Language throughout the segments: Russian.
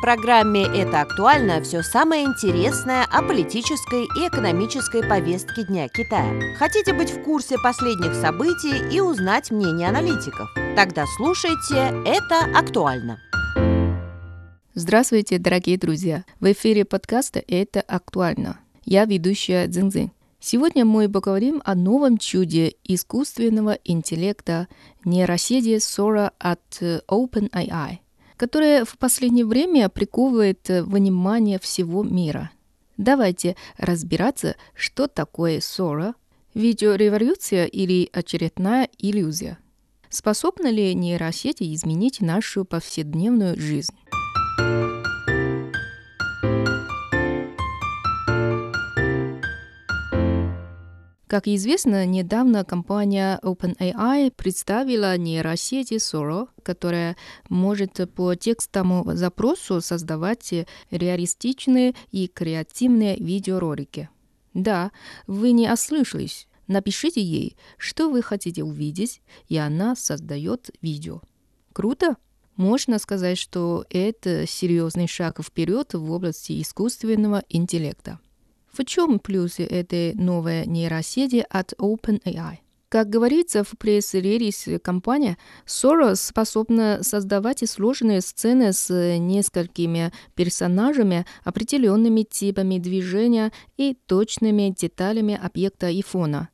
В программе «Это актуально» все самое интересное о политической и экономической повестке Дня Китая. Хотите быть в курсе последних событий и узнать мнение аналитиков? Тогда слушайте «Это актуально». Здравствуйте, дорогие друзья! В эфире подкаста «Это актуально». Я ведущая Цзиньцзинь. Сегодня мы поговорим о новом чуде искусственного интеллекта нейросети Sora от OpenAI – которое в последнее время приковывает э, внимание всего мира. Давайте разбираться, что такое ссора, видеореволюция или очередная иллюзия. Способна ли нейросети изменить нашу повседневную жизнь? Как известно, недавно компания OpenAI представила нейросети Sora, которая может по текстовому запросу создавать реалистичные и креативные видеоролики. Да, вы не ослышались. Напишите ей, что вы хотите увидеть, и она создает видео. Круто? Можно сказать, что это серьезный шаг вперед в области искусственного интеллекта. В чем плюсы этой новой нейросети от OpenAI? Как говорится в пресс-релизе компания, Soros способна создавать сложные сцены с несколькими персонажами, определенными типами движения и точными деталями объекта и фона.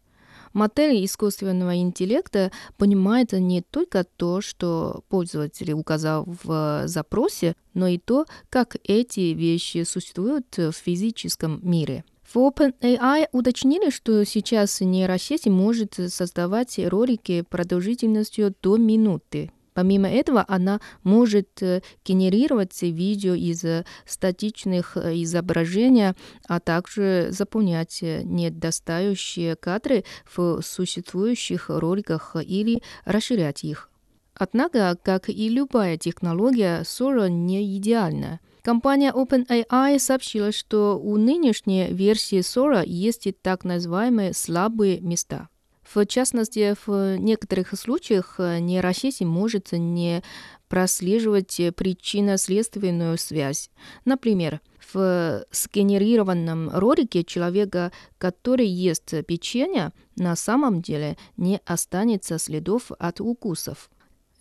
Модель искусственного интеллекта понимает не только то, что пользователь указал в запросе, но и то, как эти вещи существуют в физическом мире. В OpenAI уточнили, что сейчас нейросеть может создавать ролики продолжительностью до минуты. Помимо этого, она может э, генерировать видео из статичных э, изображений, а также заполнять недостающие кадры в существующих роликах или расширять их. Однако, как и любая технология, Sora не идеальна. Компания OpenAI сообщила, что у нынешней версии Sora есть так называемые слабые места. В частности, в некоторых случаях нейросеть может не прослеживать причинно-следственную связь. Например, в сгенерированном ролике человека, который ест печенье, на самом деле не останется следов от укусов.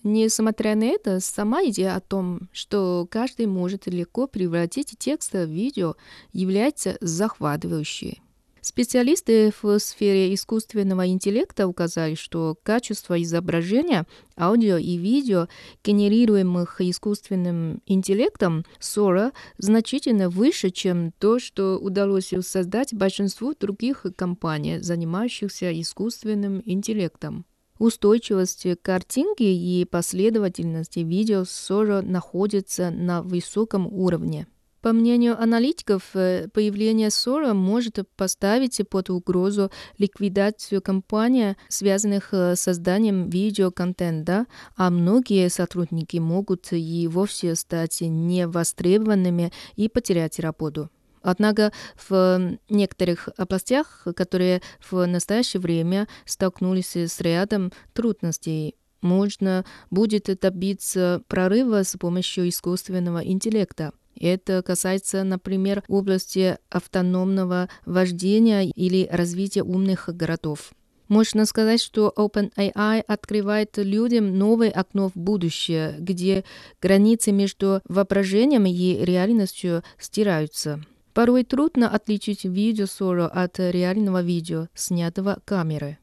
Несмотря на это, сама идея о том, что каждый может легко превратить текст в видео, является захватывающей. Специалисты в сфере искусственного интеллекта указали, что качество изображения, аудио и видео, генерируемых искусственным интеллектом Sora, значительно выше, чем то, что удалось создать большинству других компаний, занимающихся искусственным интеллектом. Устойчивость картинки и последовательности видео тоже находятся на высоком уровне. По мнению аналитиков, э, появление ссора может поставить под угрозу ликвидацию компаний, связанных э, с созданием видеоконтента, а многие сотрудники могут и вовсе стать невостребованными и потерять работу. Однако в некоторых областях, которые в настоящее время столкнулись с рядом трудностей, можно будет добиться прорыва с помощью искусственного интеллекта. Это касается, например, области автономного вождения или развития умных городов. Можно сказать, что OpenAI открывает людям новое окно в будущее, где границы между воображением и реальностью стираются. Порой трудно отличить видео от реального видео, снятого камерой.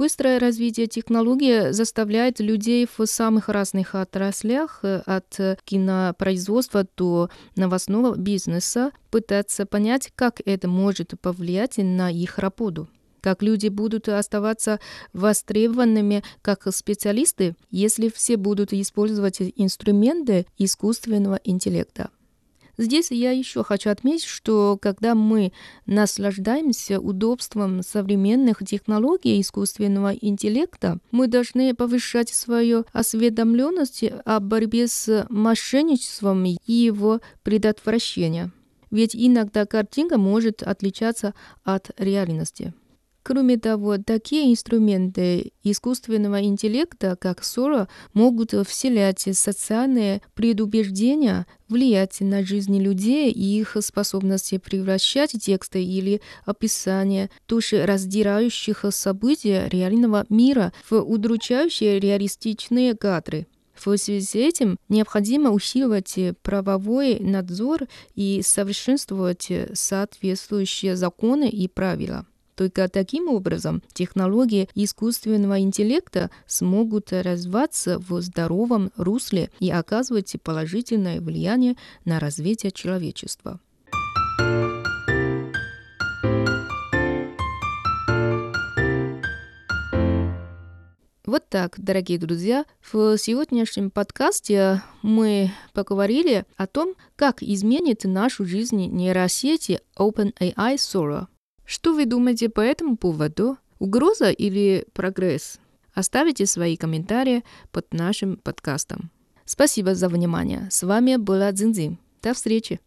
Быстрое развитие технологии заставляет людей в самых разных отраслях, от кинопроизводства до новостного бизнеса, пытаться понять, как это может повлиять на их работу как люди будут оставаться востребованными как специалисты, если все будут использовать инструменты искусственного интеллекта. Здесь я еще хочу отметить, что когда мы наслаждаемся удобством современных технологий искусственного интеллекта, мы должны повышать свою осведомленность о борьбе с мошенничеством и его предотвращения. Ведь иногда картинка может отличаться от реальности. Кроме того, такие инструменты искусственного интеллекта, как Sora, могут вселять социальные предубеждения, влиять на жизни людей и их способности превращать тексты или описания душераздирающих событий реального мира в удручающие реалистичные кадры. В связи с этим необходимо усиливать правовой надзор и совершенствовать соответствующие законы и правила. Только таким образом технологии искусственного интеллекта смогут развиваться в здоровом русле и оказывать положительное влияние на развитие человечества. Вот так, дорогие друзья, в сегодняшнем подкасте мы поговорили о том, как изменит нашу жизнь нейросети OpenAI Sora. Что вы думаете по этому поводу? Угроза или прогресс? Оставите свои комментарии под нашим подкастом. Спасибо за внимание. С вами была Дзинзин. До встречи.